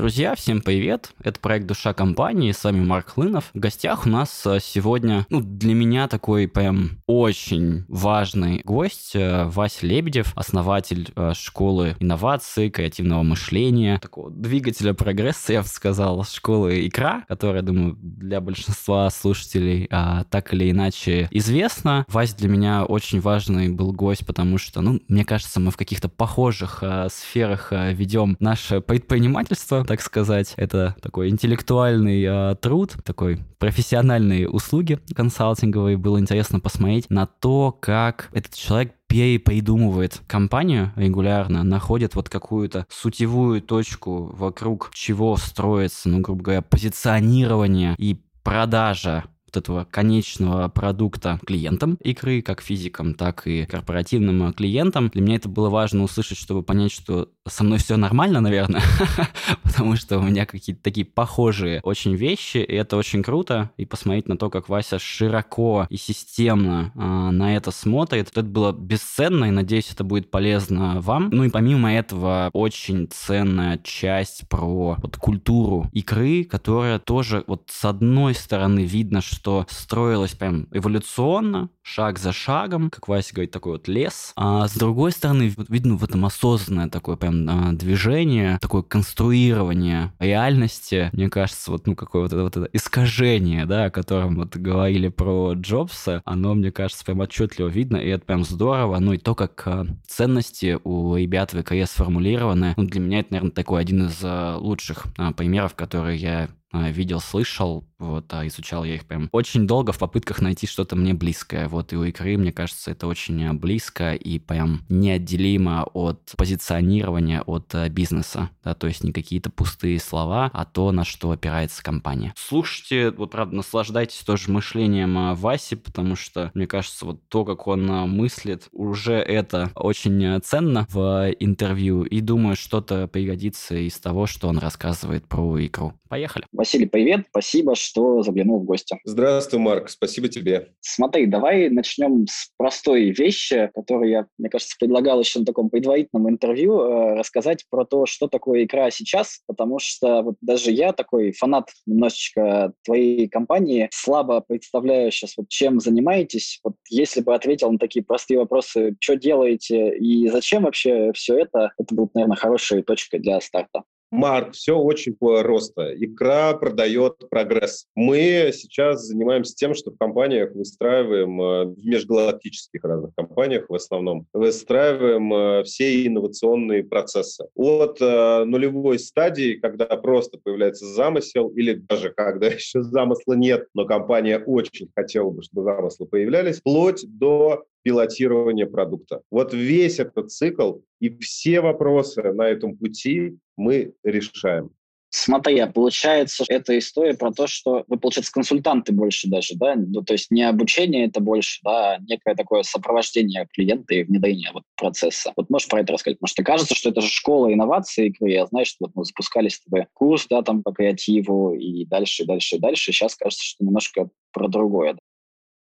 Друзья, всем привет! Это проект «Душа компании», с вами Марк Хлынов. В гостях у нас э, сегодня, ну, для меня такой прям очень важный гость, э, Вася Лебедев, основатель э, школы инноваций, креативного мышления, такого двигателя прогресса, я бы сказал, школы «Икра», которая, думаю, для большинства слушателей а, так или иначе известна. Вася для меня очень важный был гость, потому что, ну, мне кажется, мы в каких-то похожих а, сферах а, ведем наше предпринимательство, так сказать. Это такой интеллектуальный э, труд, такой профессиональные услуги консалтинговые. Было интересно посмотреть на то, как этот человек перепридумывает компанию регулярно, находит вот какую-то сутевую точку, вокруг чего строится, ну, грубо говоря, позиционирование и продажа вот этого конечного продукта клиентам игры, как физикам, так и корпоративным клиентам. Для меня это было важно услышать, чтобы понять, что со мной все нормально, наверное, потому что у меня какие-то такие похожие очень вещи, и это очень круто, и посмотреть на то, как Вася широко и системно э, на это смотрит, это было бесценно, и надеюсь, это будет полезно вам. Ну и помимо этого, очень ценная часть про вот культуру игры, которая тоже вот с одной стороны видно, что строилась прям эволюционно, шаг за шагом, как Вася говорит, такой вот лес, а с другой стороны, видно в этом осознанное такое прям а, движение, такое конструирование реальности, мне кажется, вот, ну, какое вот это, вот это искажение, да, о котором вот говорили про Джобса, оно, мне кажется, прям отчетливо видно, и это прям здорово, ну, и то, как а, ценности у ребят в ВКС сформулированы, ну, для меня это, наверное, такой один из а, лучших примеров, которые я видел, слышал, вот, а изучал я их прям очень долго в попытках найти что-то мне близкое, вот, и у игры, мне кажется, это очень близко и прям неотделимо от позиционирования, от э, бизнеса, да, то есть не какие-то пустые слова, а то, на что опирается компания. Слушайте, вот, правда, наслаждайтесь тоже мышлением э, Васи, потому что, мне кажется, вот то, как он э, мыслит, уже это очень ценно в интервью, и думаю, что-то пригодится из того, что он рассказывает про игру. Поехали. Василий, привет. Спасибо, что заглянул в гости. Здравствуй, Марк. Спасибо тебе. Смотри, давай начнем с простой вещи, которую я, мне кажется, предлагал еще на таком предварительном интервью, э, рассказать про то, что такое игра сейчас, потому что вот даже я такой фанат немножечко твоей компании, слабо представляю сейчас, вот чем занимаетесь. Вот если бы ответил на такие простые вопросы, что делаете и зачем вообще все это, это будет, наверное, хорошая точка для старта. Марк, все очень просто. Икра продает прогресс. Мы сейчас занимаемся тем, что в компаниях выстраиваем, э, в межгалактических разных компаниях в основном, выстраиваем э, все инновационные процессы. От э, нулевой стадии, когда просто появляется замысел, или даже когда еще замысла нет, но компания очень хотела бы, чтобы замыслы появлялись, вплоть до пилотирования продукта. Вот весь этот цикл и все вопросы на этом пути мы решаем. Смотри, а получается, это история про то, что вы, получается, консультанты больше даже, да? Ну, то есть не обучение это больше, да, а некое такое сопровождение клиента и внедрение вот процесса. Вот можешь про это рассказать? Потому что кажется, что это же школа инноваций игры. Я знаю, что вот мы запускали с тобой курс, да, там по креативу и дальше, и дальше, и дальше. Сейчас кажется, что немножко про другое.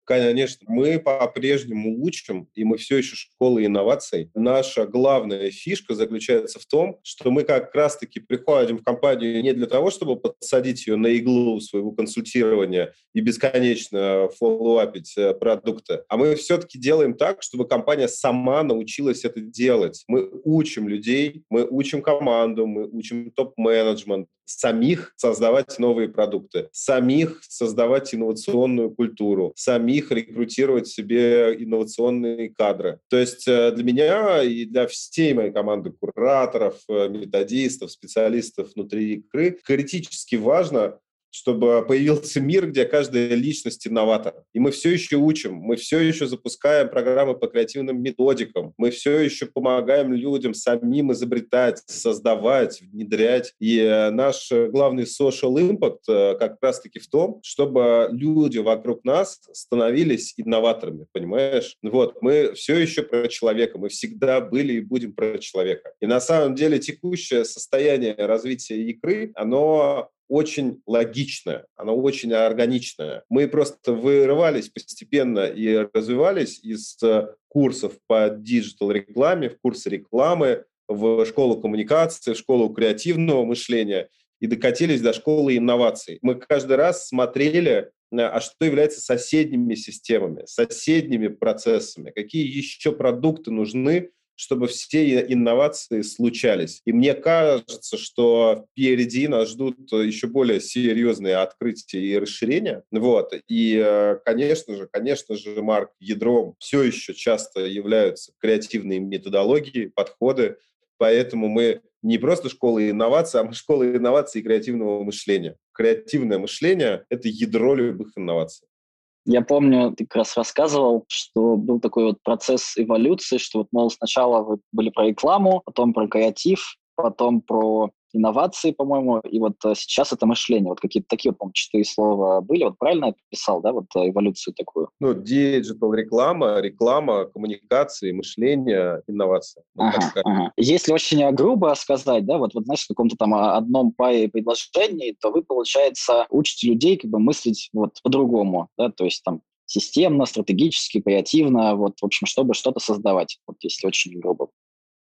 Конечно, мы по-прежнему учим, и мы все еще школа инноваций. Наша главная фишка заключается в том, что мы как раз-таки приходим в компанию не для того, чтобы подсадить ее на иглу своего консультирования и бесконечно фоллоуапить э, продукты, а мы все-таки делаем так, чтобы компания сама научилась это делать. Мы учим людей, мы учим команду, мы учим топ-менеджмент, самих создавать новые продукты, самих создавать инновационную культуру, самих рекрутировать себе инновационные кадры. То есть э, для меня и для всей моей команды кураторов, э, методистов, специалистов внутри игры критически важно чтобы появился мир, где каждая личность инноватор. И мы все еще учим, мы все еще запускаем программы по креативным методикам, мы все еще помогаем людям самим изобретать, создавать, внедрять. И э, наш главный social impact э, как раз-таки в том, чтобы люди вокруг нас становились инноваторами, понимаешь? Вот, мы все еще про человека, мы всегда были и будем про человека. И на самом деле текущее состояние развития ИКРЫ, оно очень логичная, она очень органичная. Мы просто вырывались постепенно и развивались из э, курсов по digital-рекламе в курсы рекламы, в школу коммуникации, в школу креативного мышления. и докатились до школы инноваций. Мы каждый раз смотрели а что является соседними системами, соседними процессами, какие еще продукты нужны, чтобы все инновации случались. И мне кажется, что впереди нас ждут еще более серьезные открытия и расширения. Вот. И, э, конечно же, конечно же, Марк, ядром все еще часто являются креативные методологии, подходы, Поэтому мы не просто школа инноваций, а мы школа инноваций и креативного мышления. Креативное мышление – это ядро любых инноваций. Я помню, ты как раз рассказывал, что был такой вот процесс эволюции, что вот, мол, сначала вы были про рекламу, потом про креатив, потом про инновации, по-моему, и вот э, сейчас это мышление. Вот какие-то такие, по-моему, четыре слова были. Вот правильно я писал, да, вот э, эволюцию такую? Ну, digital реклама, реклама, коммуникации, мышление, инновация. ага, ага. Если очень грубо сказать, да, вот, вот знаешь, в каком-то там а, одном паре предложений, то вы, получается, учите людей как бы мыслить вот по-другому, да, то есть там системно, стратегически, креативно, вот, в общем, чтобы что-то создавать, вот если очень грубо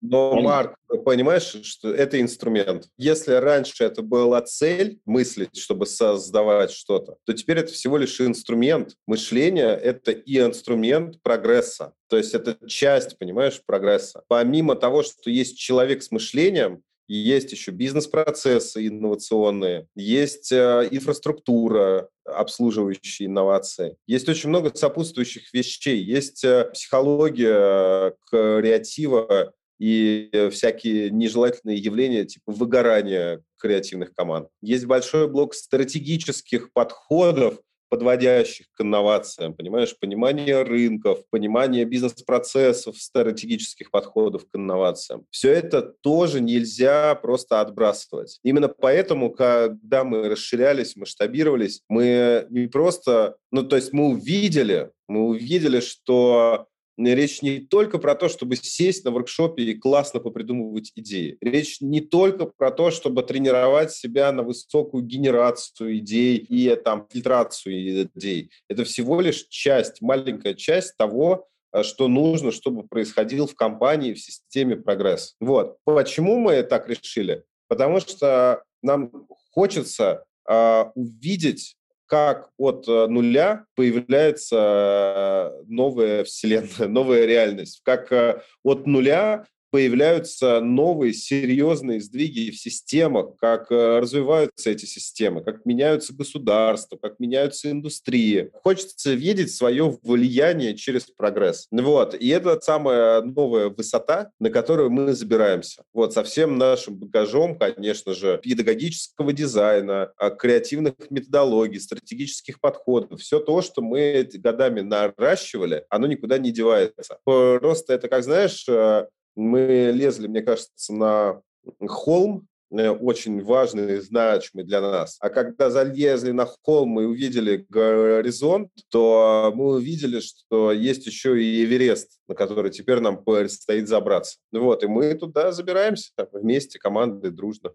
но, Марк, понимаешь, что это инструмент. Если раньше это была цель мыслить, чтобы создавать что-то, то теперь это всего лишь инструмент. Мышление – это и инструмент прогресса. То есть это часть, понимаешь, прогресса. Помимо того, что есть человек с мышлением, есть еще бизнес-процессы инновационные, есть э, инфраструктура, обслуживающая инновации. Есть очень много сопутствующих вещей. Есть э, психология креатива, и всякие нежелательные явления типа выгорания креативных команд. Есть большой блок стратегических подходов, подводящих к инновациям, понимаешь, понимание рынков, понимание бизнес-процессов, стратегических подходов к инновациям. Все это тоже нельзя просто отбрасывать. Именно поэтому, когда мы расширялись, масштабировались, мы не просто, ну, то есть мы увидели, мы увидели, что Речь не только про то, чтобы сесть на воркшопе и классно попридумывать идеи. Речь не только про то, чтобы тренировать себя на высокую генерацию идей и там фильтрацию идей. Это всего лишь часть, маленькая часть того, э, что нужно, чтобы происходил в компании, в системе прогресс. Вот. Почему мы так решили? Потому что нам хочется э, увидеть как от э, нуля появляется э, новая вселенная, новая реальность, как э, от нуля появляются новые серьезные сдвиги в системах, как э, развиваются эти системы, как меняются государства, как меняются индустрии. Хочется видеть свое влияние через прогресс. Вот. И это самая новая высота, на которую мы забираемся. Вот. Со всем нашим багажом, конечно же, педагогического дизайна, а, креативных методологий, стратегических подходов. Все то, что мы годами наращивали, оно никуда не девается. Просто это, как знаешь, э, мы лезли, мне кажется, на холм, э, очень важный и значимый для нас. А когда залезли на холм и увидели горизонт, то мы увидели, что есть еще и Эверест, на который теперь нам предстоит забраться. Вот, и мы туда забираемся вместе, командой, дружно.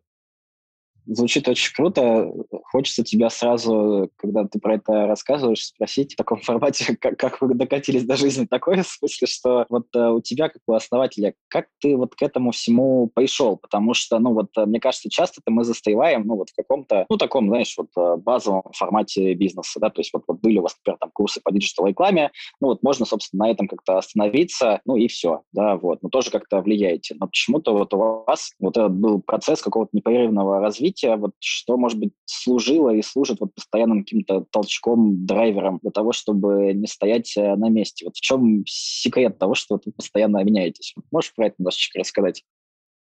Звучит очень круто. Хочется тебя сразу, когда ты про это рассказываешь, спросить в таком формате, как, как вы докатились до жизни такой, в смысле, что вот э, у тебя, как у основателя, как ты вот к этому всему пришел? Потому что, ну вот, э, мне кажется, часто-то мы застреваем, ну вот в каком-то, ну таком, знаешь, вот э, базовом формате бизнеса, да, то есть вот, вот были у вас, например, там курсы по digital-рекламе, ну вот можно, собственно, на этом как-то остановиться, ну и все, да, вот, но тоже как-то влияете. Но почему-то вот у вас вот этот был процесс какого-то непрерывного развития, развития, вот что, может быть, служило и служит вот постоянным каким-то толчком, драйвером для того, чтобы не стоять э, на месте? Вот в чем секрет того, что вы постоянно меняетесь? Можешь про это немножечко рассказать?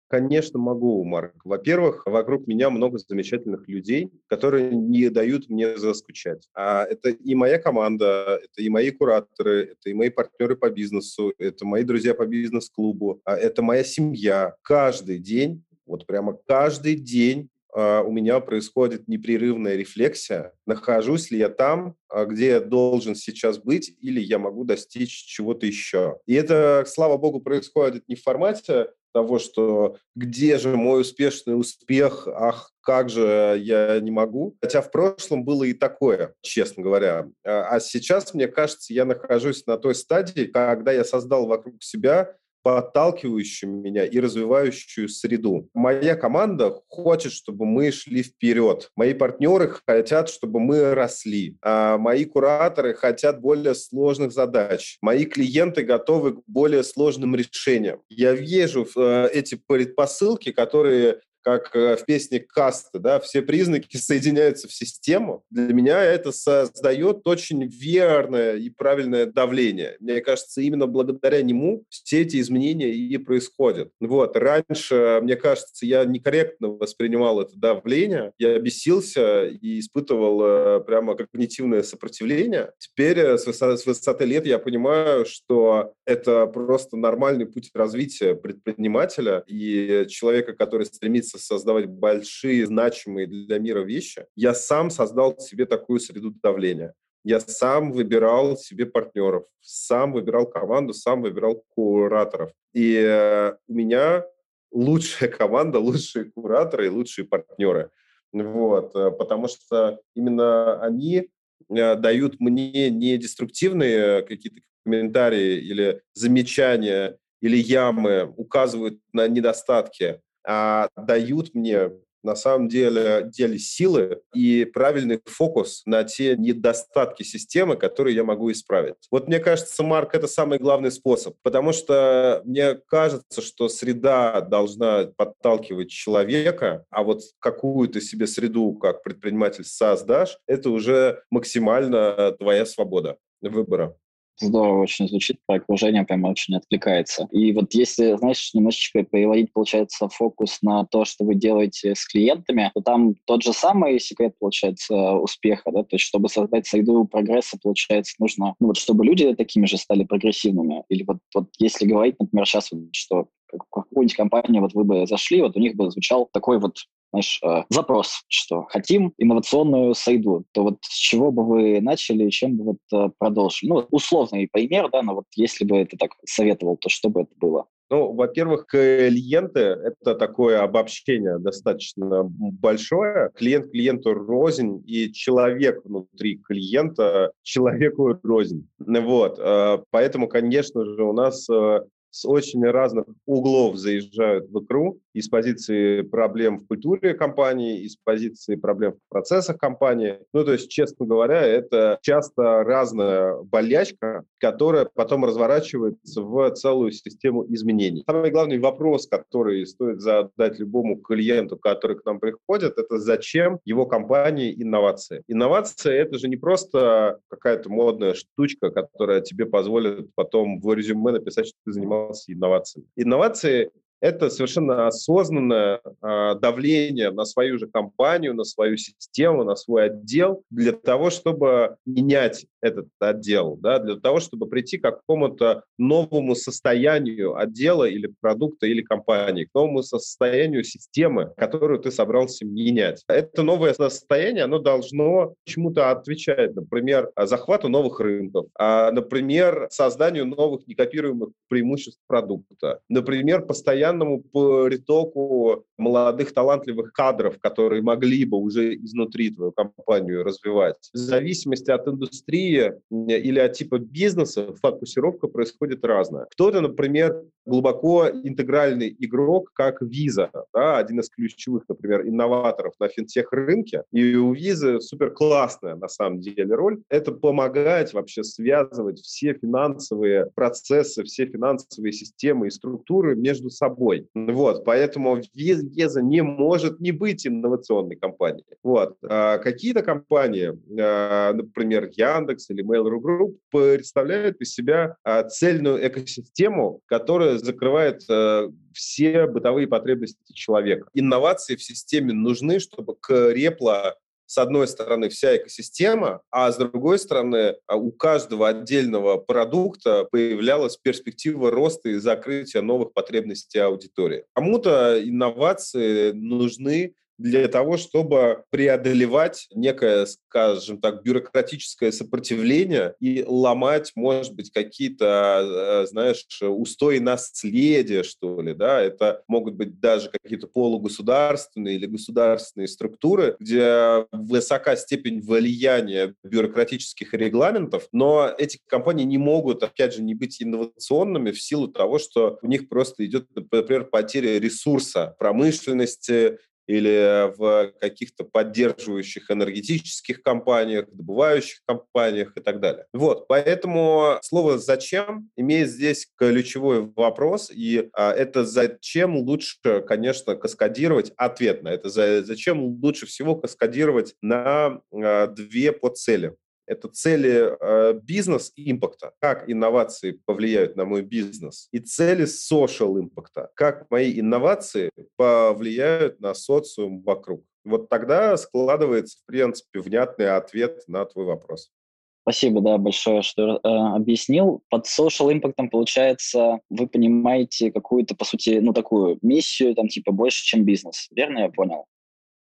Конечно, могу, Марк. Во-первых, вокруг меня много замечательных людей, которые не дают мне заскучать. А это и моя команда, это и мои кураторы, это и мои партнеры по бизнесу, это мои друзья по бизнес-клубу, а это моя семья. Каждый день, вот прямо каждый день а, у меня происходит непрерывная рефлексия, нахожусь ли я там, а, где я должен сейчас быть, или я могу достичь чего-то еще. И это, слава богу, происходит не в формате того, что где же мой успешный успех, ах, как же я не могу. Хотя в прошлом было и такое, честно говоря. А, а сейчас, мне кажется, я нахожусь на той стадии, когда я создал вокруг себя подталкивающую меня и развивающую среду. Моя команда хочет, чтобы мы шли вперед. Мои партнеры хотят, чтобы мы росли. А мои кураторы хотят более сложных задач. Мои клиенты готовы к более сложным решениям. Я вижу э, эти предпосылки, которые как э, в песне Касты, да, все признаки соединяются в систему. Для меня это создает очень верное и правильное давление. Мне кажется, именно благодаря нему все эти изменения и происходят. Вот. Раньше, мне кажется, я некорректно воспринимал это давление, я бесился и испытывал э, прямо когнитивное сопротивление. Теперь э, с высоты лет я понимаю, что это просто нормальный путь развития предпринимателя и человека, который стремится стремится создавать большие, значимые для мира вещи, я сам создал себе такую среду давления. Я сам выбирал себе партнеров, сам выбирал команду, сам выбирал кураторов. И э, у меня лучшая команда, лучшие кураторы и лучшие партнеры. Вот, э, потому что именно они э, дают мне не деструктивные какие-то комментарии или замечания или ямы, указывают на недостатки, а, дают мне на самом деле, деле силы и правильный фокус на те недостатки системы, которые я могу исправить. Вот мне кажется, Марк, это самый главный способ, потому что мне кажется, что среда должна подталкивать человека, а вот какую ты себе среду как предприниматель создашь, это уже максимально твоя свобода выбора. Здорово очень звучит, про окружение прям очень откликается. И вот если, знаешь, немножечко переводить, получается, фокус на то, что вы делаете с клиентами, то там тот же самый секрет, получается, успеха, да, то есть чтобы создать среду прогресса, получается, нужно, ну вот чтобы люди такими же стали прогрессивными. Или вот, вот если говорить, например, сейчас, что какую-нибудь компанию вот вы бы зашли, вот у них бы звучал такой вот знаешь, э, запрос, что хотим инновационную среду, то вот с чего бы вы начали, чем бы вот э, продолжили? Ну, условный пример, да, но вот если бы это так советовал, то что бы это было? Ну, во-первых, клиенты – это такое обобщение достаточно большое. Клиент клиенту рознь, и человек внутри клиента человеку рознь. Вот. Э, поэтому, конечно же, у нас с очень разных углов заезжают в икру из позиции проблем в культуре компании, из позиции проблем в процессах компании. Ну, то есть, честно говоря, это часто разная болячка, которая потом разворачивается в целую систему изменений. Самый главный вопрос, который стоит задать любому клиенту, который к нам приходит, это зачем его компании инновации. Инновация – это же не просто какая-то модная штучка, которая тебе позволит потом в резюме написать, что ты занимался занимался инновациями. Инновации это совершенно осознанное э, давление на свою же компанию, на свою систему, на свой отдел для того, чтобы менять этот отдел, да, для того, чтобы прийти к какому-то новому состоянию отдела или продукта или компании, к новому состоянию системы, которую ты собрался менять. Это новое состояние, оно должно чему-то отвечать, например, захвату новых рынков, а, например, созданию новых некопируемых преимуществ продукта, например, постоянно постоянному притоку молодых талантливых кадров, которые могли бы уже изнутри твою компанию развивать. В зависимости от индустрии или от типа бизнеса фокусировка происходит разная. Кто-то, например, глубоко интегральный игрок, как Visa, да, один из ключевых, например, инноваторов на финтех-рынке. И у Visa супер классная, на самом деле, роль. Это помогать вообще связывать все финансовые процессы, все финансовые системы и структуры между собой. Вот, поэтому Веза не может не быть инновационной компанией. Вот. А какие-то компании, а, например, Яндекс или Mail.ru Group, представляют из себя а, цельную экосистему, которая закрывает а, все бытовые потребности человека. Инновации в системе нужны, чтобы крепла с одной стороны, вся экосистема, а с другой стороны, а, у каждого отдельного продукта появлялась перспектива роста и закрытия новых потребностей аудитории. Кому-то инновации нужны для того, чтобы преодолевать некое, скажем так, бюрократическое сопротивление и ломать, может быть, какие-то, э, знаешь, устои наследия, что ли, да, это могут быть даже какие-то полугосударственные или государственные структуры, где высока степень влияния бюрократических регламентов, но эти компании не могут, опять же, не быть инновационными в силу того, что у них просто идет, например, потеря ресурса промышленности, или в каких-то поддерживающих энергетических компаниях, добывающих компаниях и так далее. Вот, поэтому слово «зачем» имеет здесь ключевой вопрос, и а, это зачем лучше, конечно, каскадировать ответ на это, зачем лучше всего каскадировать на а, две подцели. Это цели э, бизнес-импакта, как инновации повлияют на мой бизнес, и цели social импакта, как мои инновации повлияют на социум вокруг. Вот тогда складывается, в принципе, внятный ответ на твой вопрос. Спасибо, да, большое, что э, объяснил. Под social impact, получается, вы понимаете какую-то, по сути, ну, такую миссию, там, типа, больше, чем бизнес. Верно я понял?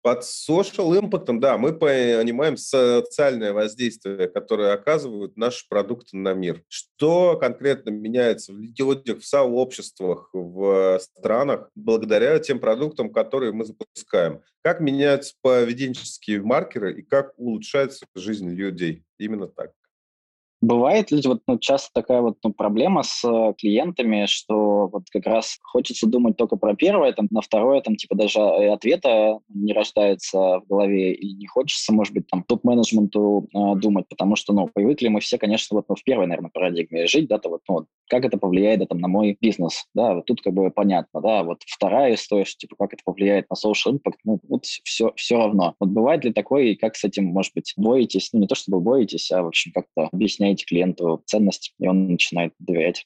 Под social impact, да, мы понимаем социальное воздействие, которое оказывают наши продукты на мир. Что конкретно меняется в людях, в сообществах, в странах благодаря тем продуктам, которые мы запускаем? Как меняются поведенческие маркеры и как улучшается жизнь людей? Именно так. Бывает ли вот ну, часто такая вот ну, проблема с э, клиентами, что вот как раз хочется думать только про первое, там, на второе там типа даже э, ответа не рождается в голове, и не хочется, может быть, там топ-менеджменту э, думать, потому что, ну, привыкли мы все, конечно, вот ну, в первой, наверное, парадигме жить, да, то вот, ну, как это повлияет да, там, на мой бизнес, да, вот тут как бы понятно, да, вот вторая история, что, типа, как это повлияет на social impact, ну, вот все, все равно. Вот бывает ли такое, и как с этим, может быть, боитесь, ну, не то чтобы боитесь, а, в общем, как-то объясняете клиенту ценность, и он начинает доверять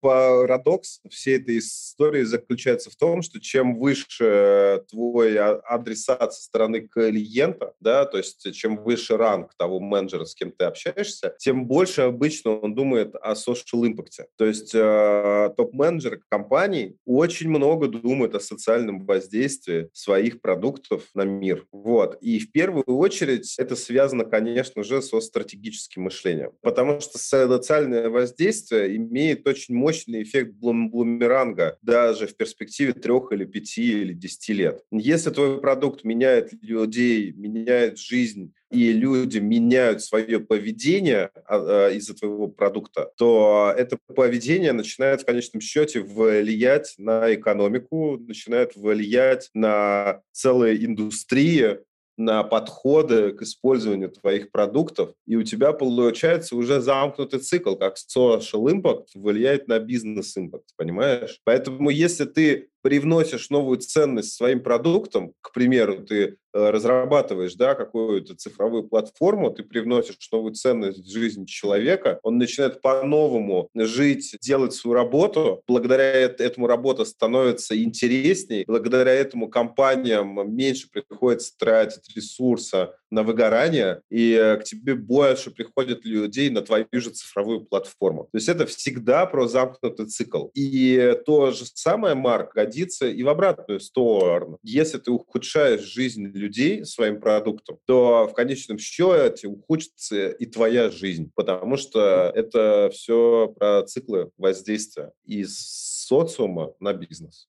парадокс всей этой истории заключается в том, что чем выше твой а, адресат со стороны клиента, да, то есть чем выше ранг того менеджера, с кем ты общаешься, тем больше обычно он думает о social impact. То есть э, топ-менеджеры компаний очень много думают о социальном воздействии своих продуктов на мир. Вот. И в первую очередь это связано, конечно же, со стратегическим мышлением. Потому что социальное воздействие имеет очень мощный эффект блумеранга даже в перспективе трех или пяти или десяти лет. Если твой продукт меняет людей, меняет жизнь, и люди меняют свое поведение а, а, из-за твоего продукта, то это поведение начинает в конечном счете влиять на экономику, начинает влиять на целые индустрии, на подходы к использованию твоих продуктов, и у тебя получается уже замкнутый цикл, как social impact влияет на бизнес impact, понимаешь? Поэтому если ты привносишь новую ценность своим продуктам, к примеру, ты э, разрабатываешь да, какую-то цифровую платформу, ты привносишь новую ценность в жизнь человека, он начинает по-новому жить, делать свою работу, благодаря этому работа становится интересней, благодаря этому компаниям меньше приходится тратить ресурса на выгорание, и э, к тебе больше приходят людей на твою же цифровую платформу. То есть это всегда про замкнутый цикл. И то же самое, Марк, годится и в обратную сторону. Если ты ухудшаешь жизнь людей своим продуктом, то в конечном счете ухудшится и твоя жизнь, потому что это все про циклы воздействия из социума на бизнес.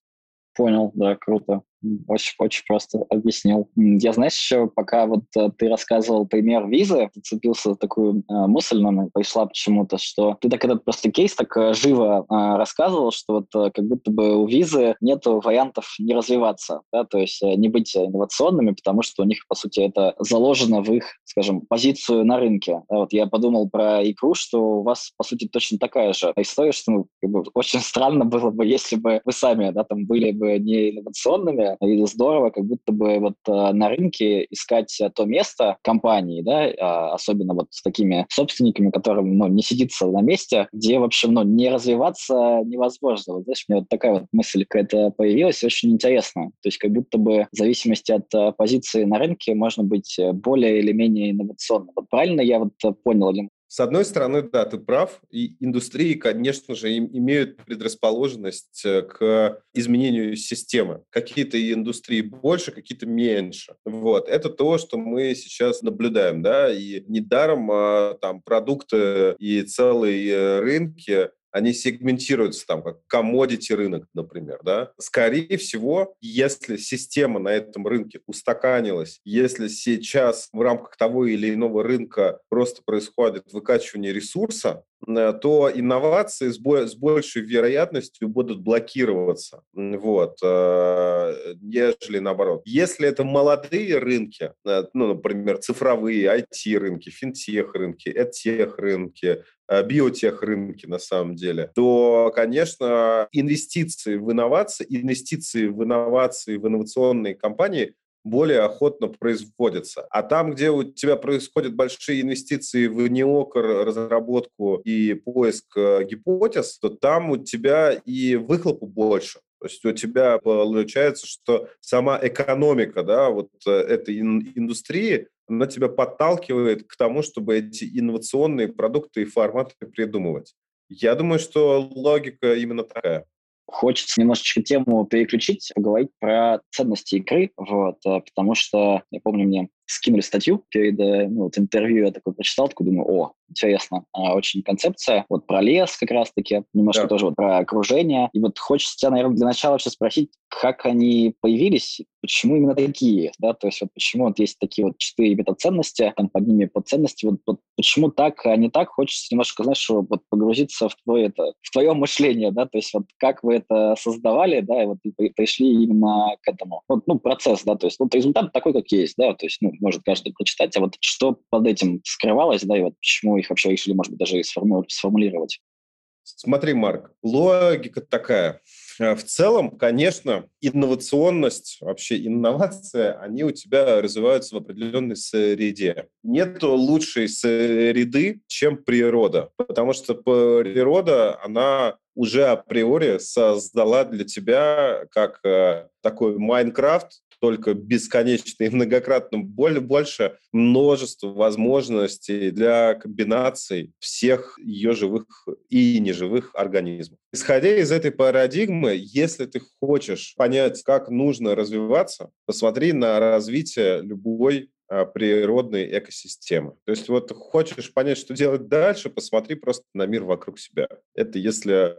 Понял, да, круто. Очень, очень просто объяснил. Я, знаешь, еще пока вот э, ты рассказывал пример визы, зацепился такую э, мысль, но пришла почему-то, что ты так этот просто кейс так э, живо э, рассказывал, что вот э, как будто бы у визы нет вариантов не развиваться, да, то есть э, не быть инновационными, потому что у них, по сути, это заложено в их, скажем, позицию на рынке. Да, вот я подумал про икру, что у вас, по сути, точно такая же история, что ну, как бы, очень странно было бы, если бы вы сами да, там были бы не инновационными, и здорово как будто бы вот э, на рынке искать то место компании, да, а, особенно вот с такими собственниками, которым, ну, не сидится на месте, где, в общем, ну, не развиваться невозможно. Вот, знаешь, у меня вот такая вот мысль какая-то появилась, очень интересно. То есть как будто бы в зависимости от э, позиции на рынке можно быть более или менее инновационным. Вот правильно я вот понял, или С одной стороны, да, ты прав, и индустрии, конечно же, имеют предрасположенность э, к изменению системы. Какие-то индустрии больше, какие-то меньше. Вот. Это то, что мы сейчас наблюдаем, да, и недаром а, там продукты и целые э, рынки они сегментируются там как commodity рынок, например, да. Скорее всего, если система на этом рынке устаканилась, если сейчас в рамках того или иного рынка просто происходит выкачивание ресурса, э, то инновации с, бо- с большей вероятностью будут блокироваться, вот, э, нежели наоборот. Если это молодые рынки, э, ну, например, цифровые, IT-рынки, финтех-рынки, эдтех-рынки, Э, биотех-рынке на самом деле, то, конечно, инвестиции в инновации, инвестиции в инновации, в инновационные компании более охотно производятся. А там, где у тебя происходят большие инвестиции в неокр, разработку и поиск э, гипотез, то там у тебя и выхлопу больше. То есть у тебя получается, что сама экономика да, вот э, этой индустрии, она тебя подталкивает к тому, чтобы эти инновационные продукты и форматы придумывать. Я думаю, что логика именно такая. Хочется немножечко тему переключить, поговорить про ценности игры, вот, э, потому что, я помню, мне скинули статью перед э, ну, вот интервью, я такой прочитал, такой думаю, о, интересно, а, очень концепция, вот про лес как раз-таки, немножко да. тоже вот про окружение, и вот хочется тебя, наверное, для начала вообще спросить, как они появились, почему именно такие, да, то есть вот почему вот есть такие вот четыре метаценности, там под ними подценности, вот, вот почему так, а не так, хочется немножко, знаешь, что вот погрузиться в твое, это, в твое мышление, да, то есть вот как вы это создавали, да, и вот и пришли именно к этому, вот, ну, процесс, да, то есть вот результат такой, как есть, да, то есть, ну, может каждый прочитать, а вот что под этим скрывалось, да, и вот почему их вообще решили, может быть, даже и сформулировать? Смотри, Марк, логика такая. Э, в целом, конечно, инновационность, вообще инновация, они у тебя развиваются в определенной среде. Нет лучшей среды, чем природа, потому что природа, она уже априори создала для тебя как э, такой Майнкрафт, только бесконечно и многократно больше множество возможностей для комбинаций всех ее живых и неживых организмов. Исходя из этой парадигмы, если ты хочешь понять, как нужно развиваться, посмотри на развитие любой а, природной экосистемы. То есть вот хочешь понять, что делать дальше, посмотри просто на мир вокруг себя. Это если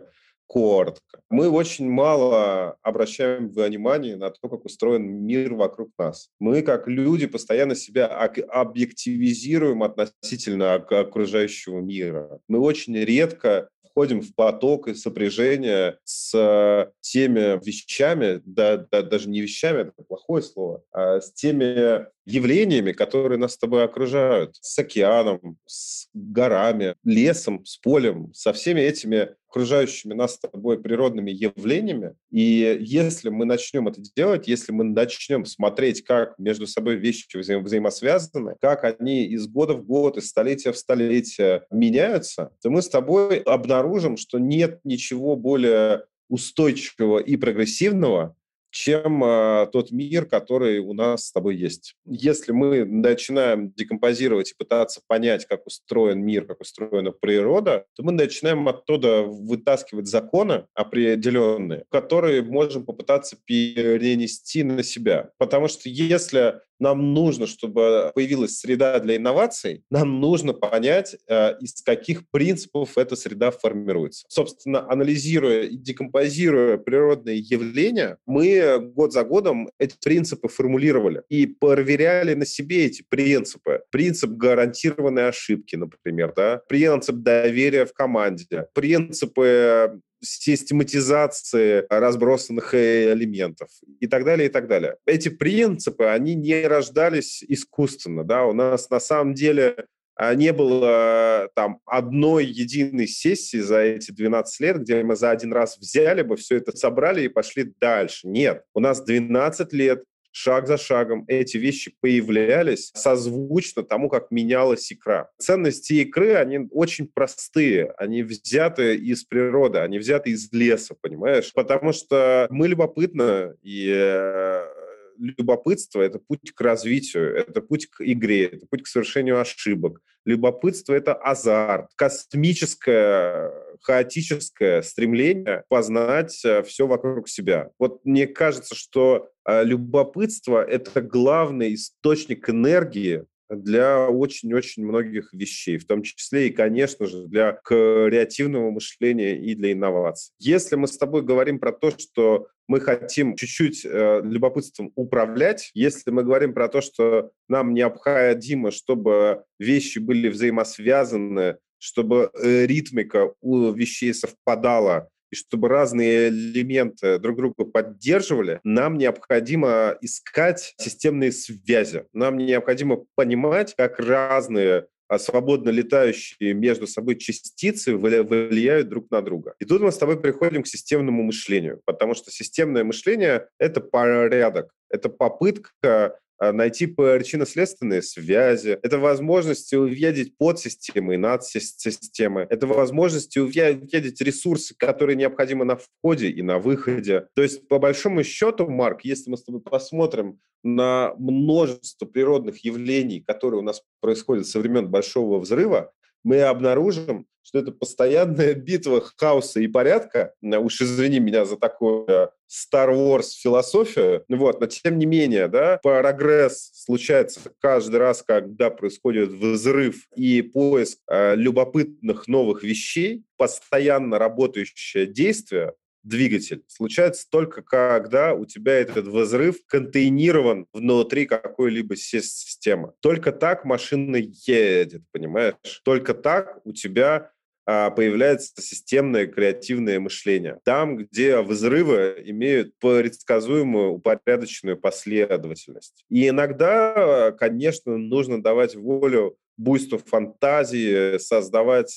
коротко. Мы очень мало обращаем внимание на то, как устроен мир вокруг нас. Мы, как люди, постоянно себя объективизируем относительно окружающего мира. Мы очень редко входим в поток и сопряжение с теми вещами, да, да, даже не вещами, это плохое слово, а с теми явлениями, которые нас с тобой окружают, с океаном, с горами, лесом, с полем, со всеми этими окружающими нас с тобой природными явлениями. И если мы начнем это делать, если мы начнем смотреть, как между собой вещи вза взаимосвязаны, как они из года в год, из столетия в столетие меняются, то мы с тобой обнаружим, что нет ничего более устойчивого и прогрессивного, чем э, тот мир, который у нас с тобой есть. Если мы начинаем декомпозировать и пытаться понять, как устроен мир, как устроена природа, то мы начинаем оттуда вытаскивать законы определенные, которые можем попытаться перенести на себя. Потому что если нам нужно, чтобы появилась среда для инноваций, нам нужно понять, э, из каких принципов эта среда формируется. Собственно, анализируя и декомпозируя природные явления, мы год за годом эти принципы формулировали и проверяли на себе эти принципы. Принцип гарантированной ошибки, например, да? принцип доверия в команде, принципы систематизации разбросанных элементов и так далее, и так далее. Эти принципы, они не рождались искусственно, да, у нас на самом деле а, не было там одной единой сессии за эти 12 лет, где мы за один раз взяли бы все это, собрали и пошли дальше. Нет, у нас 12 лет шаг за шагом эти вещи появлялись созвучно тому, как менялась икра. Ценности икры, они очень простые, они взяты из природы, они взяты из леса, понимаешь? Потому что мы любопытно, и э, любопытство – это путь к развитию, это путь к игре, это путь к совершению ошибок. Любопытство – это азарт, космическое, хаотическое стремление познать э, все вокруг себя. Вот мне кажется, что э, любопытство – это главный источник энергии для очень-очень многих вещей, в том числе и, конечно же, для креативного мышления и для инноваций. Если мы с тобой говорим про то, что мы хотим чуть-чуть э, любопытством управлять, если мы говорим про то, что нам необходимо, чтобы вещи были взаимосвязаны, чтобы э, ритмика у вещей совпадала, и чтобы разные элементы друг друга поддерживали, нам необходимо искать системные связи. Нам необходимо понимать, как разные а свободно летающие между собой частицы влияют друг на друга. И тут мы с тобой приходим к системному мышлению, потому что системное мышление — это порядок, это попытка найти причинно-следственные связи, это возможность увидеть подсистемы и надсистемы, это возможность увидеть ресурсы, которые необходимы на входе и на выходе. То есть, по большому счету, Марк, если мы с тобой посмотрим на множество природных явлений, которые у нас происходят со времен Большого взрыва, мы обнаружим, что это постоянная битва хаоса и порядка. Уж извини меня за такое Star Wars философию, вот, но тем не менее, да, прогресс случается каждый раз, когда происходит взрыв и поиск э, любопытных новых вещей, постоянно работающее действие, двигатель случается только когда у тебя этот взрыв контейнирован внутри какой-либо системы. Только так машина едет, понимаешь? Только так у тебя а, появляется системное креативное мышление. Там, где взрывы имеют предсказуемую, упорядоченную последовательность. И иногда, конечно, нужно давать волю буйству фантазии, создавать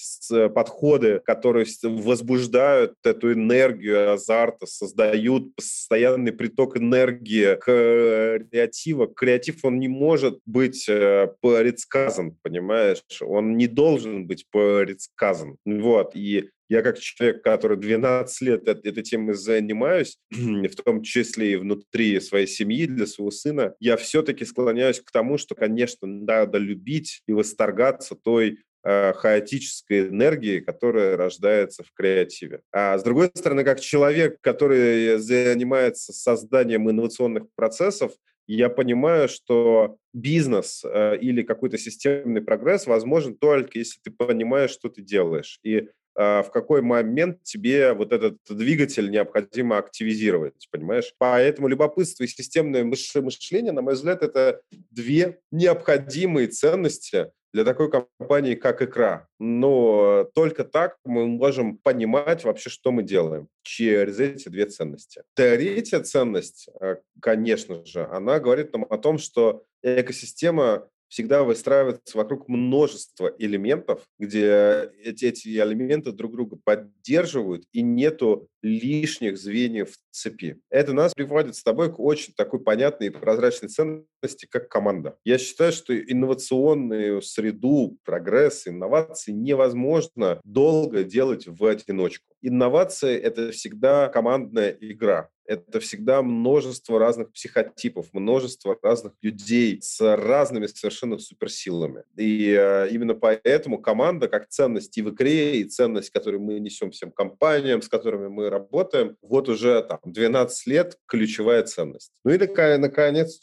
подходы, которые возбуждают эту энергию азарта, создают постоянный приток энергии к креатива. Креатив, он не может быть э, предсказан, понимаешь? Он не должен быть предсказан. Вот. И я как человек, который 12 лет этой темой занимаюсь, в том числе и внутри своей семьи, для своего сына, я все-таки склоняюсь к тому, что, конечно, надо любить и восторгаться той э, хаотической энергии, которая рождается в креативе. А с другой стороны, как человек, который занимается созданием инновационных процессов, я понимаю, что бизнес э, или какой-то системный прогресс возможен только если ты понимаешь, что ты делаешь. И а, в какой момент тебе вот этот двигатель необходимо активизировать, понимаешь? Поэтому любопытство и системное мышление, на мой взгляд, это две необходимые ценности для такой компании, как икра. Но только так мы можем понимать вообще, что мы делаем через эти две ценности. Третья ценность, э, конечно же, она говорит нам о том, что экосистема всегда выстраивается вокруг множества элементов, где эти, эти элементы друг друга поддерживают, и нету лишних звеньев в цепи. Это нас приводит с тобой к очень такой понятной и прозрачной ценности, как команда. Я считаю, что инновационную среду, прогресс, инновации невозможно долго делать в одиночку. Инновации – это всегда командная игра это всегда множество разных психотипов, множество разных людей с разными совершенно суперсилами. И э, именно поэтому команда как ценность и в игре, и ценность, которую мы несем всем компаниям, с которыми мы работаем, вот уже там 12 лет ключевая ценность. Ну и наконец,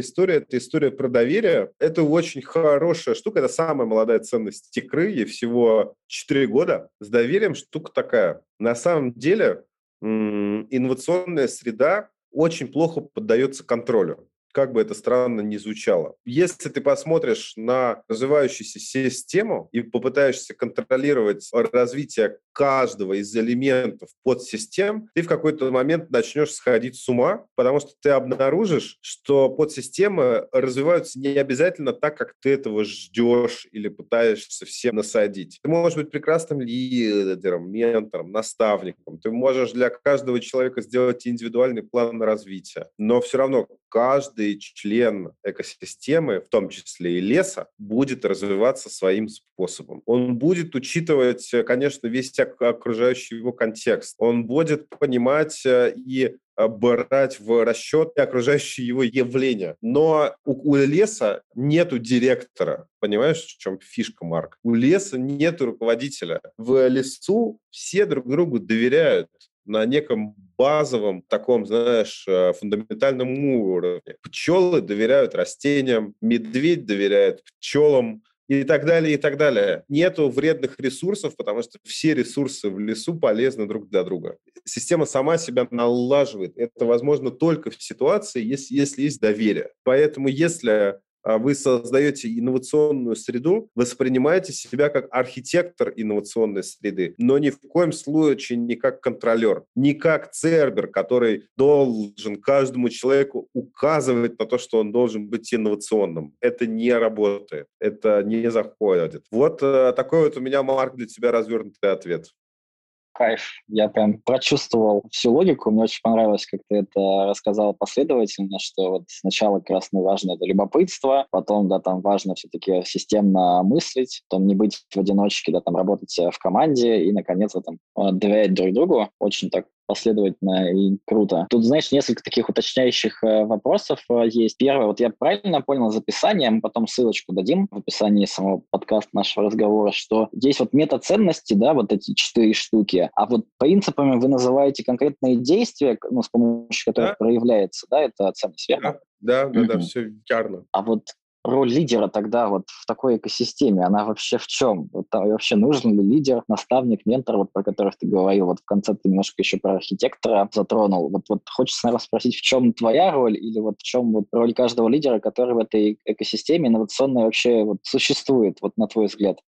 история, это история про доверие. Это очень хорошая штука, это самая молодая ценность игры, ей всего 4 года. С доверием штука такая. На самом деле инновационная среда очень плохо поддается контролю как бы это странно ни звучало. Если ты посмотришь на развивающуюся систему и попытаешься контролировать развитие каждого из элементов подсистем, ты в какой-то момент начнешь сходить с ума, потому что ты обнаружишь, что подсистемы развиваются не обязательно так, как ты этого ждешь или пытаешься всем насадить. Ты можешь быть прекрасным лидером, ментором, наставником. Ты можешь для каждого человека сделать индивидуальный план развития. Но все равно каждый член экосистемы, в том числе и леса, будет развиваться своим способом. Он будет учитывать, конечно, весь окружающий его контекст. Он будет понимать э, и брать в расчет окружающие его явления. Но у, у леса нету директора. Понимаешь, в чем фишка, Марк? У леса нету руководителя. В лесу все друг другу доверяют на неком базовом, таком, знаешь, э, фундаментальном уровне. Пчелы доверяют растениям, медведь доверяет пчелам, и так далее, и так далее. Нету вредных ресурсов, потому что все ресурсы в лесу полезны друг для друга. Система сама себя налаживает. Это возможно только в ситуации, если, если есть доверие. Поэтому если вы создаете инновационную среду, воспринимаете себя как архитектор инновационной среды, но ни в коем случае не как контролер, не как цербер, который должен каждому человеку указывать на то, что он должен быть инновационным. Это не работает, это не заходит. Вот э, такой вот у меня, Марк, для тебя развернутый ответ кайф. Я прям прочувствовал всю логику. Мне очень понравилось, как ты это рассказал последовательно, что вот сначала как раз ну, важно это любопытство, потом, да, там важно все-таки системно мыслить, потом не быть в одиночке, да, там работать в команде и, наконец, там доверять друг другу. Очень так последовательно и круто. Тут, знаешь, несколько таких уточняющих э, вопросов э, есть. Первое, вот я правильно понял из описания, мы потом ссылочку дадим в описании самого подкаста нашего разговора, что есть вот метаценности, да, вот эти четыре штуки, а вот принципами вы называете конкретные действия, ну, с помощью которых да? проявляется, да, это ценность, верно? Да, да, mm-hmm. да, все верно. А вот роль лидера тогда вот в такой экосистеме, она вообще в чем? Вот, а вообще нужен ли лидер, наставник, ментор, вот про которых ты говорил, вот в конце ты немножко еще про архитектора затронул. Вот, вот хочется, наверное, спросить, в чем твоя роль или вот в чем вот роль каждого лидера, который в этой экосистеме инновационной вообще вот существует, вот на твой взгляд?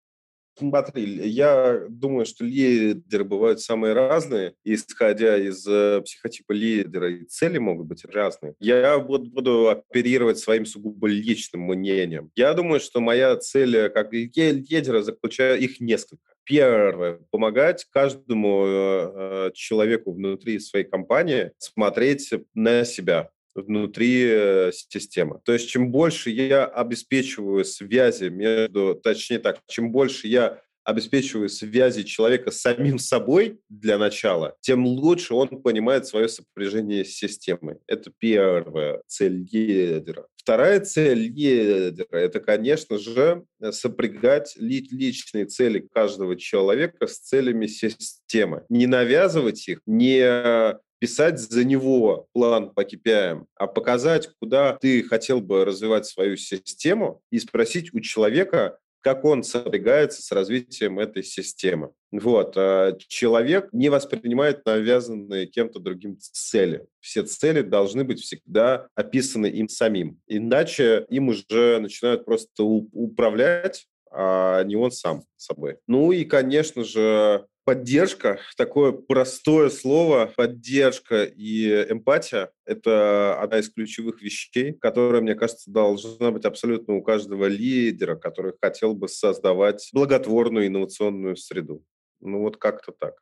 Смотри, я думаю, что лидеры бывают самые разные, исходя из э, психотипа лидера, и цели могут быть разные. Я буду, буду оперировать своим сугубо личным мнением. Я думаю, что моя цель э, как лидера заключает их несколько. Первое – помогать каждому э, э человеку внутри своей компании смотреть на себя, внутри э, системы. То есть чем больше я обеспечиваю связи между, точнее так, чем больше я обеспечиваю связи человека с самим собой для начала, тем лучше он понимает свое сопряжение с системой. Это первая цель лидера. Вторая цель лидера – это, конечно же, сопрягать личные цели каждого человека с целями системы. Не навязывать их, не писать за него план по KPI, а показать, куда ты хотел бы развивать свою систему и спросить у человека, как он сопрягается с развитием этой системы. Вот. А человек не воспринимает навязанные кем-то другим цели. Все цели должны быть всегда описаны им самим. Иначе им уже начинают просто управлять, а не он сам собой. Ну и, конечно же, Поддержка, такое простое слово, поддержка и эмпатия – это одна из ключевых вещей, которая, мне кажется, должна быть абсолютно у каждого лидера, который хотел бы создавать благотворную инновационную среду. Ну вот как-то так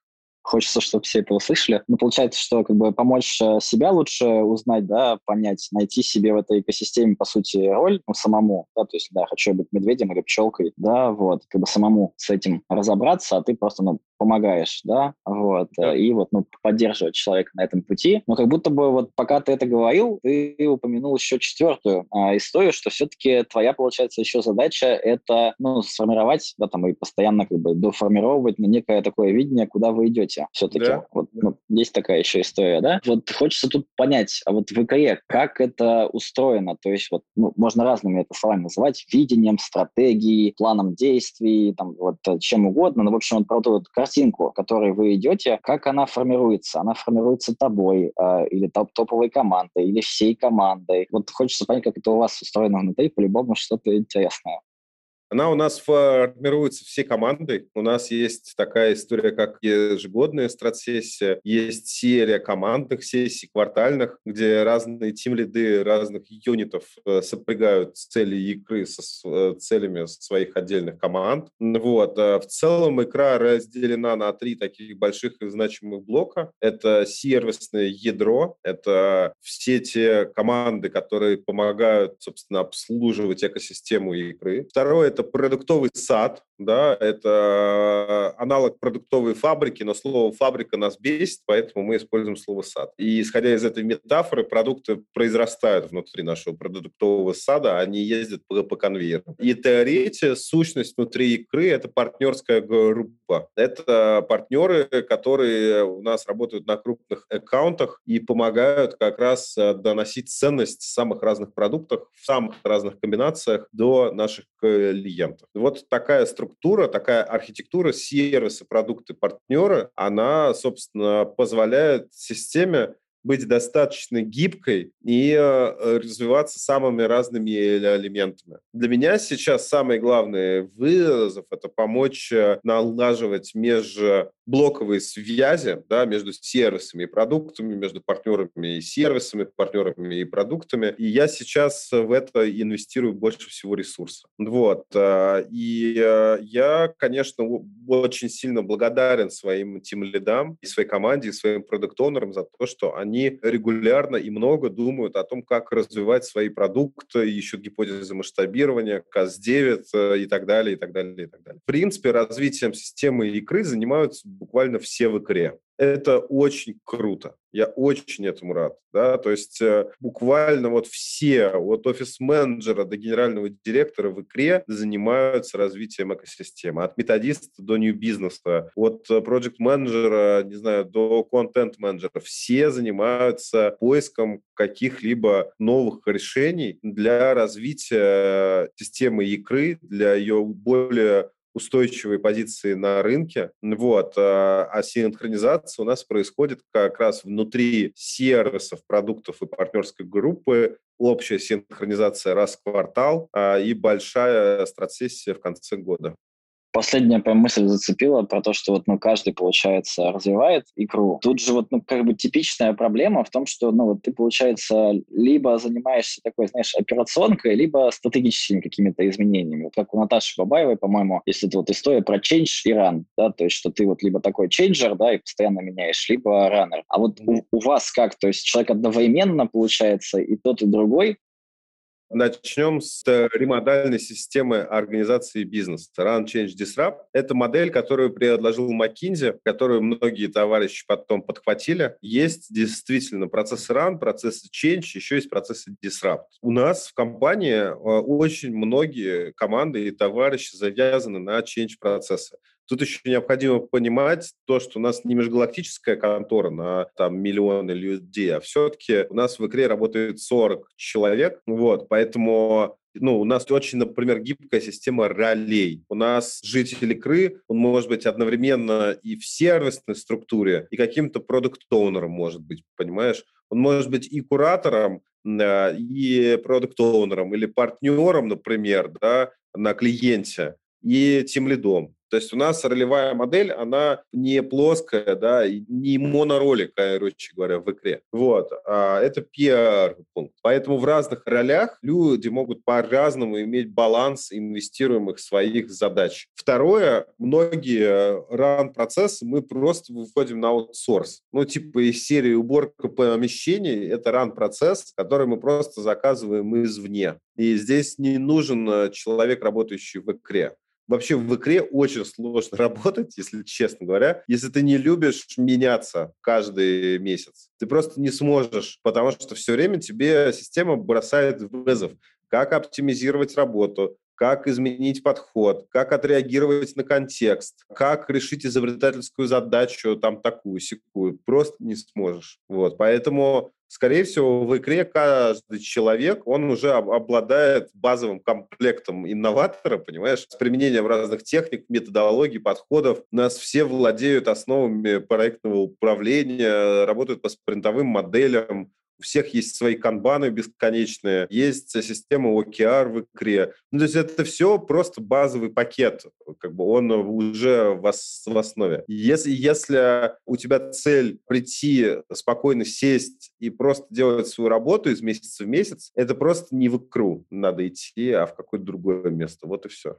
хочется, чтобы все это услышали. Ну, получается, что как бы помочь э, себя лучше узнать, да, понять, найти себе в этой экосистеме, по сути, роль ну, самому, да, то есть, да, хочу быть медведем или пчелкой, да, вот, как бы самому с этим разобраться, а ты просто, ну, помогаешь, да, вот, да. и вот, ну, поддерживать человека на этом пути. Но как будто бы вот пока ты это говорил, ты упомянул еще четвертую а, историю, что все-таки твоя, получается, еще задача это, ну, сформировать, да, там, и постоянно как бы доформировать на некое такое видение, куда вы идете все-таки. Да. Вот ну, есть такая еще история, да? Вот хочется тут понять, а вот в ИКЕ как это устроено? То есть вот ну, можно разными это словами называть, видением, стратегией, планом действий, там вот э, чем угодно. Но, в общем, вот про эту вот картинку, к которой вы идете, как она формируется? Она формируется тобой э, или топ топовой командой, или всей командой. Вот хочется понять, как это у вас устроено внутри, по-любому что-то интересное. Она у нас формируется всей командой. У нас есть такая история, как ежегодная стратсессия, есть серия командных сессий, квартальных, где разные тим-лиды разных юнитов э, сопрягают цели игры со э, целями своих отдельных команд. Вот. А в целом игра разделена на три таких больших и значимых блока. Это сервисное ядро, это все те команды, которые помогают, собственно, обслуживать экосистему игры. Второе это продуктовый сад, да, это аналог продуктовой фабрики, но слово «фабрика» нас бесит, поэтому мы используем слово «сад». И исходя из этой метафоры, продукты произрастают внутри нашего продуктового сада, они ездят по, по конвейеру. И третья сущность внутри икры – это партнерская группа. Это партнеры, которые у нас работают на крупных аккаунтах и помогают как раз э, доносить ценность самых разных продуктов в самых разных комбинациях до наших клиентов. Вот такая структура структура, такая архитектура, сервисы, продукты, партнеры, она, собственно, позволяет системе быть достаточно гибкой и э, развиваться самыми разными элементами. Для меня сейчас самый главный вызов – это помочь э, налаживать межблоковые связи да, между сервисами и продуктами, между партнерами и сервисами, партнерами и продуктами. И я сейчас в это инвестирую больше всего ресурсов. Вот. Э, и я, конечно, очень сильно благодарен своим тим лидам и своей команде, и своим продукт-онерам за то, что они они регулярно и много думают о том, как развивать свои продукты, ищут гипотезы масштабирования, КАЗ-9 э, и так далее, и так далее, и так далее. В принципе, развитием системы икры занимаются буквально все в икре. Это очень круто. Я очень этому рад. Да? То есть э, буквально вот все, от офис-менеджера до генерального директора в икре занимаются развитием экосистемы. От методиста до нью-бизнеса, от проект-менеджера, не знаю, до контент-менеджера. Все занимаются поиском каких-либо новых решений для развития системы икры, для ее более устойчивые позиции на рынке. Вот. А, а синхронизация у нас происходит как раз внутри сервисов, продуктов и партнерской группы, общая синхронизация раз в квартал а, и большая стратсессия в конце года последняя прям мысль зацепила про то, что вот, ну, каждый, получается, развивает игру. Тут же вот, ну, как бы типичная проблема в том, что, ну, вот ты, получается, либо занимаешься такой, знаешь, операционкой, либо стратегическими какими-то изменениями. Вот как у Наташи Бабаевой, по-моему, если это вот история про change и run, да, то есть что ты вот либо такой чейнджер, да, и постоянно меняешь, либо раннер. А вот у, у вас как? То есть человек одновременно, получается, и тот, и другой, Начнем с ремодальной системы организации бизнеса. Run, Change, Disrupt – это модель, которую предложил McKinsey, которую многие товарищи потом подхватили. Есть действительно процессы Run, процессы Change, еще есть процессы Disrupt. У нас в компании э, очень многие команды и товарищи завязаны на Change процессы. Тут еще необходимо понимать то, что у нас не межгалактическая контора на там, миллионы людей, а все-таки у нас в игре работает 40 человек, вот, поэтому ну, у нас очень, например, гибкая система ролей. У нас житель игры, он может быть одновременно и в сервисной структуре, и каким-то продукт-оунером может быть, понимаешь? Он может быть и куратором, и продукт-оунером, или партнером, например, да, на клиенте, и тем лидом. То есть у нас ролевая модель, она не плоская, да, не моноролик, короче говоря, в игре. Вот. А это первый пункт. Поэтому в разных ролях люди могут по-разному иметь баланс инвестируемых своих задач. Второе, многие ран-процессы мы просто выходим на аутсорс. Ну, типа из серии уборка помещений, это ран-процесс, который мы просто заказываем извне. И здесь не нужен человек, работающий в игре. Вообще в игре очень сложно работать, если честно говоря, если ты не любишь меняться каждый месяц. Ты просто не сможешь, потому что все время тебе система бросает вызов. Как оптимизировать работу, как изменить подход, как отреагировать на контекст, как решить изобретательскую задачу, там, такую-сякую. Просто не сможешь. Вот. Поэтому скорее всего, в игре каждый человек, он уже обладает базовым комплектом инноватора, понимаешь, с применением разных техник, методологий, подходов. Нас все владеют основами проектного управления, работают по спринтовым моделям, у всех есть свои канбаны бесконечные, есть система OKR в икре. Ну, то есть это все просто базовый пакет, как бы он уже в, в основе. Если, если у тебя цель прийти, спокойно сесть и просто делать свою работу из месяца в месяц, это просто не в икру надо идти, а в какое-то другое место. Вот и все.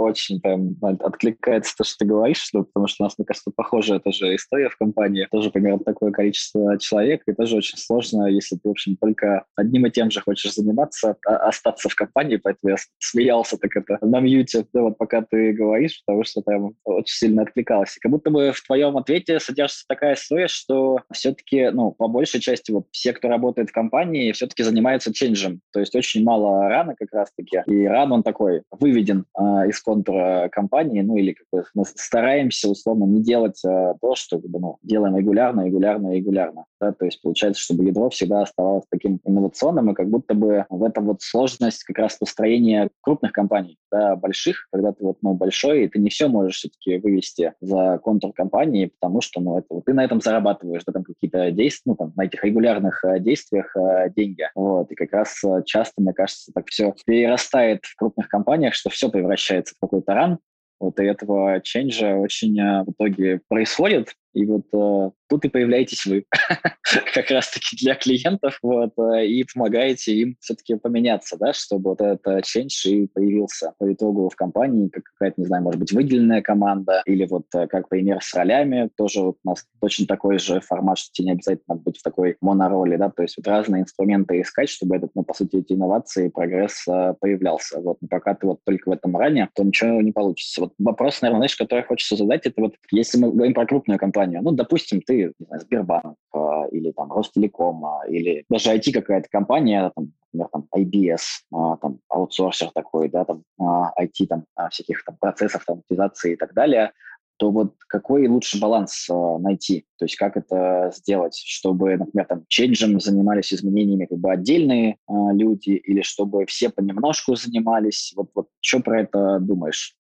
Очень прям откликается то, что ты говоришь, ну, потому что у нас, мне кажется, похожая тоже история в компании. Тоже примерно такое количество человек, и тоже очень сложно, если ты, в общем, только одним и тем же хочешь заниматься, а остаться в компании, поэтому я смеялся так это на мьюте, да, вот пока ты говоришь, потому что прям очень сильно откликалось. И как будто бы в твоем ответе содержится такая история, что все-таки, ну, по большей части вот все, кто работает в компании, все-таки занимаются ченджем. То есть очень мало рана как раз-таки. И ран он такой выведен э, из контура компании, ну или как бы мы стараемся условно не делать э, то, что как бы, ну, делаем регулярно, регулярно, регулярно. Да? То есть получается, чтобы ядро всегда оставалось таким инновационным, и как будто бы в этом вот сложность как раз построения крупных компаний, да, больших, когда ты вот, ну, большой, и ты не все можешь все-таки вывести за контур компании, потому что, ну, это, вот, ты на этом зарабатываешь, да, там какие-то действия, ну, там, на этих регулярных э, действиях э, деньги. Вот, и как раз э, часто, мне кажется, так все перерастает в крупных компаниях, что все превращается какой-то ран, вот, и этого ченджа очень э, в итоге происходит. И вот э, тут и появляетесь вы как раз-таки для клиентов вот, э, и помогаете им все-таки поменяться, да, чтобы вот этот change и появился по итогу в компании, как какая-то, не знаю, может быть, выделенная команда или вот э, как пример с ролями, тоже вот у нас точно такой же формат, что тебе не обязательно быть в такой монороли, да, то есть вот разные инструменты искать, чтобы этот, ну, по сути, эти инновации прогресс э, появлялся. Вот, но пока ты вот только в этом ране, то ничего не получится. Вот вопрос, наверное, знаешь, который хочется задать, это вот если мы говорим про крупную компанию. Ну, допустим, ты не знаю, Сбербанк а, или там Ростелеком а, или даже IT какая-то компания, там, например, там IBS, а, там аутсорсер такой, да, там IT там всяких там процессов, автоматизации и так далее, то вот какой лучше баланс а, найти? То есть как это сделать, чтобы, например, там ченджем занимались изменениями как бы отдельные а, люди или чтобы все понемножку занимались? Вот, вот что про это думаешь?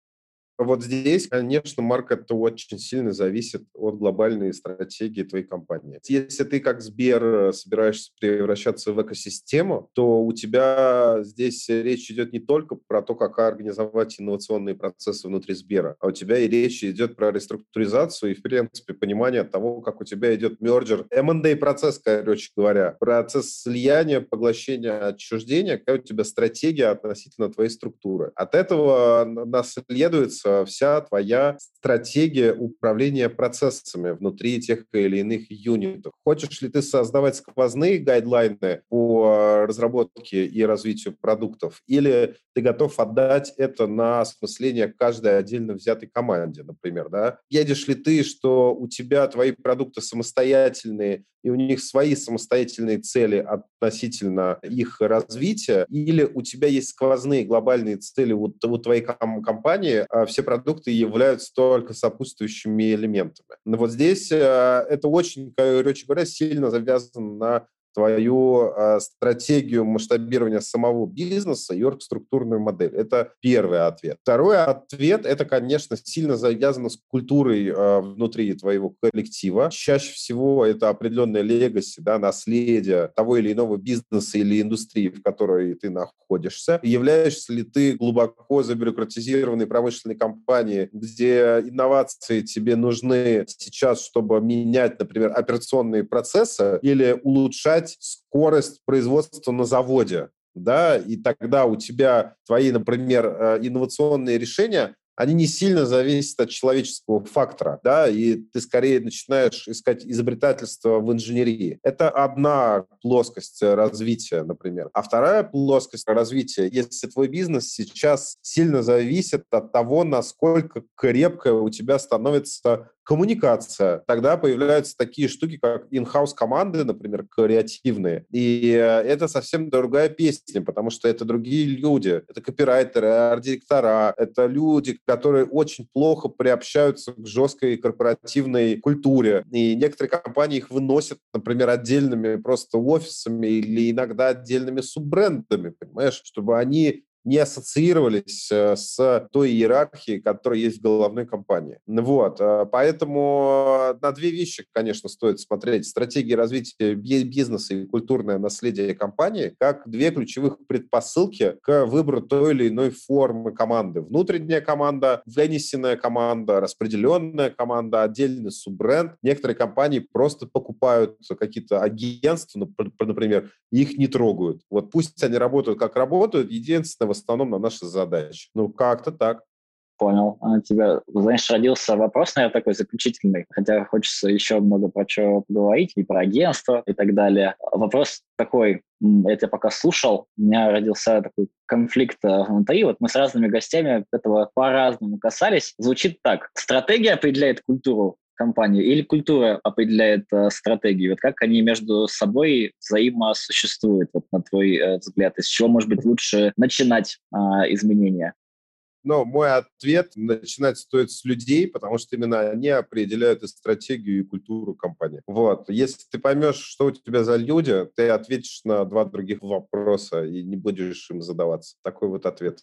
Вот здесь, конечно, Марк, это очень сильно зависит от глобальной стратегии твоей компании. Если ты как Сбер э, собираешься превращаться в экосистему, то у тебя здесь речь идет не только про то, как организовать инновационные процессы внутри Сбера, а у тебя и речь идет про реструктуризацию и, в принципе, понимание того, как у тебя идет мерджер, M&A процесс, короче говоря, процесс слияния, поглощения, отчуждения, какая у тебя стратегия относительно твоей структуры. От этого наследуется вся твоя стратегия управления процессами внутри тех или иных юнитов. Хочешь ли ты создавать сквозные гайдлайны по разработке и развитию продуктов, или ты готов отдать это на осмысление каждой отдельно взятой команде, например, да? Едешь ли ты, что у тебя твои продукты самостоятельные, и у них свои самостоятельные цели относительно их развития, или у тебя есть сквозные глобальные цели у, у твоей компании, а все продукты являются только сопутствующими элементами. Но вот здесь э, это очень, короче говоря, сильно завязано на твою э, стратегию масштабирования самого бизнеса и оргструктурную модель. Это первый ответ. Второй ответ – это, конечно, сильно завязано с культурой э, внутри твоего коллектива. Чаще всего это определенная легаси, да, наследие того или иного бизнеса или индустрии, в которой ты находишься. Являешься ли ты глубоко забюрократизированной промышленной компанией, где инновации тебе нужны сейчас, чтобы менять, например, операционные процессы или улучшать повышать скорость производства на заводе, да, и тогда у тебя твои, например, э, инновационные решения они не сильно зависят от человеческого фактора, да, и ты скорее начинаешь искать изобретательство в инженерии. Это одна плоскость развития, например. А вторая плоскость развития, если твой бизнес сейчас сильно зависит от того, насколько крепкая у тебя становится коммуникация. Тогда появляются такие штуки, как in-house команды, например, креативные. И э, это совсем другая песня, потому что это другие люди. Это копирайтеры, арт-директора, это люди, которые очень плохо приобщаются к жесткой корпоративной культуре. И некоторые компании их выносят, например, отдельными просто офисами или иногда отдельными суббрендами, понимаешь, чтобы они не ассоциировались э, с той иерархией, которая есть в головной компании. Вот, э, поэтому на две вещи, конечно, стоит смотреть. Стратегия развития бизнеса и культурное наследие компании как две ключевых предпосылки к выбору той или иной формы команды. Внутренняя команда, вынесенная команда, распределенная команда, отдельный суббренд. Некоторые компании просто покупают какие-то агентства, например, их не трогают. Вот пусть они работают как работают, единственное, основном на наши задачи. Ну, как-то так. Понял. А у тебя, знаешь, родился вопрос, наверное, такой заключительный, хотя хочется еще много про что поговорить, и про агентство, и так далее. Вопрос такой, я тебя пока слушал, у меня родился такой конфликт э, внутри. Вот мы с разными гостями этого по-разному касались. Звучит так. Стратегия определяет культуру компании или культура определяет э, стратегию? Вот как они между собой взаимосуществуют, вот на твой э, взгляд? Из чего, может быть, лучше начинать э, изменения? Но мой ответ – начинать стоит с людей, потому что именно они определяют и стратегию, и культуру компании. Вот. Если ты поймешь, что у тебя за люди, ты ответишь на два других вопроса и не будешь им задаваться. Такой вот ответ.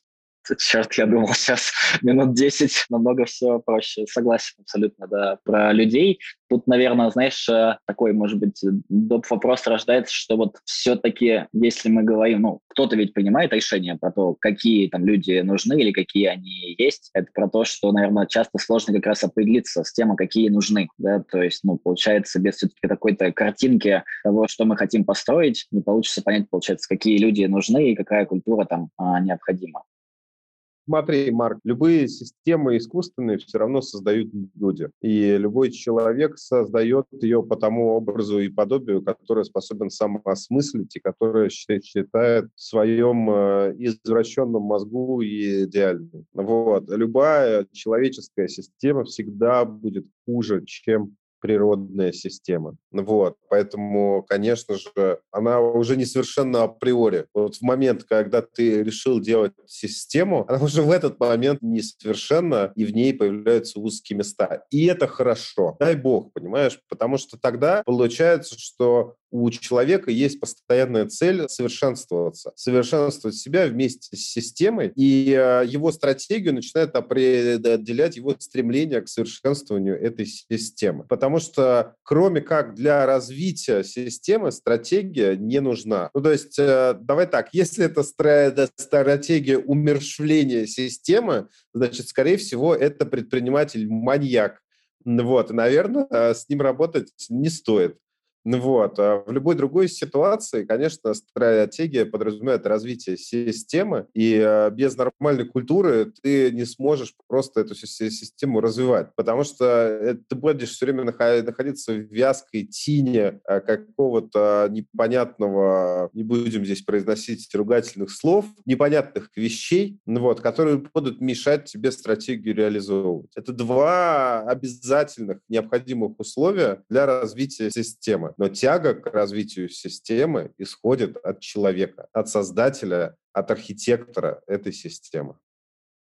Черт, я думал, сейчас минут 10 намного все проще. Согласен абсолютно, да. Про людей. Тут, наверное, знаешь, э, такой, может быть, доп. вопрос рождается, что вот все-таки, если мы говорим, ну, кто-то ведь принимает решение про то, какие там люди нужны или какие они есть. Это про то, что, наверное, часто сложно как раз определиться с тем, а какие нужны. Да? То есть, ну, получается, без все-таки какой-то картинки того, что мы хотим построить, не получится понять, получается, какие люди нужны и какая культура там а, необходима. Смотри, Марк, любые системы искусственные все равно создают люди. И любой человек создает ее по тому образу и подобию, который способен сам осмыслить и который считает в своем э, извращенном мозгу идеальным. Вот. Любая человеческая система всегда будет хуже, чем природная система. Вот, поэтому, конечно же, она уже не совершенно априори. Вот в момент, когда ты решил делать систему, она уже в этот момент несовершенна, и в ней появляются узкие места. И это хорошо. Дай бог, понимаешь? Потому что тогда получается, что у человека есть постоянная цель совершенствоваться, совершенствовать себя вместе с системой, и э, его стратегию начинает определять его стремление к совершенствованию этой системы. Потому что кроме как для развития системы стратегия не нужна. Ну, то есть, э, давай так, если это стратегия умершвления системы, значит, скорее всего, это предприниматель-маньяк. Вот, наверное, э, с ним работать не стоит. Ну вот. А в любой другой ситуации, конечно, стратегия подразумевает развитие системы, и а, без нормальной культуры ты не сможешь просто эту систему развивать, потому что э, ты будешь все время находиться в вязкой тине а, какого-то непонятного, не будем здесь произносить ругательных слов, непонятных вещей, ну вот, которые будут мешать тебе стратегию реализовывать. Это два обязательных необходимых условия для развития системы. Но тяга к развитию системы исходит от человека, от создателя, от архитектора этой системы.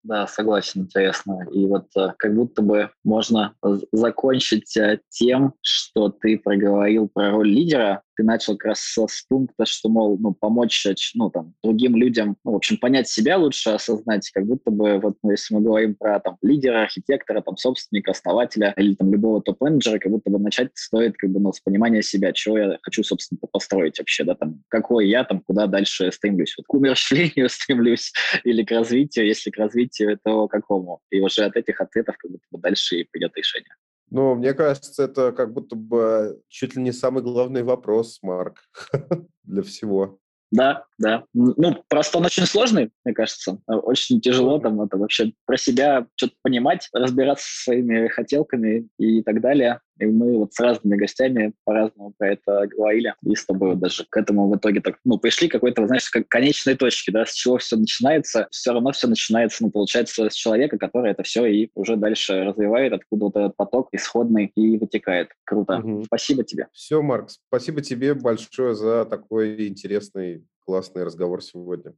Да, согласен, интересно. И вот э, как будто бы можно закончить э, тем, что ты проговорил про роль лидера, ты начал как раз с пункта, что, мол, ну, помочь ну, там, другим людям, ну, в общем, понять себя лучше, осознать, как будто бы, вот, ну, если мы говорим про там, лидера, архитектора, там, собственника, основателя или там, любого топ-менеджера, как будто бы начать стоит как бы, ну, с понимания себя, чего я хочу, собственно, построить вообще, да, там, какой я, там, куда дальше стремлюсь. Вот к умерщвлению стремлюсь или к развитию, если к развитию, то какому? И уже от этих ответов как будто бы дальше и придет решение. Ну, мне кажется, это как будто бы чуть ли не самый главный вопрос, Марк, для всего. Да, да. Ну, просто он очень сложный, мне кажется. Очень тяжело там это вообще про себя что-то понимать, разбираться со своими хотелками и так далее. И мы вот с разными гостями по-разному про это говорили. И с тобой вот даже к этому в итоге так, ну, пришли какой-то, знаешь, как конечной точки, да, с чего все начинается. Все равно все начинается, ну, получается, с человека, который это все и уже дальше развивает, откуда вот этот поток исходный и вытекает. Круто. Угу. Спасибо тебе. Все, Марк, спасибо тебе большое за такой интересный, классный разговор сегодня.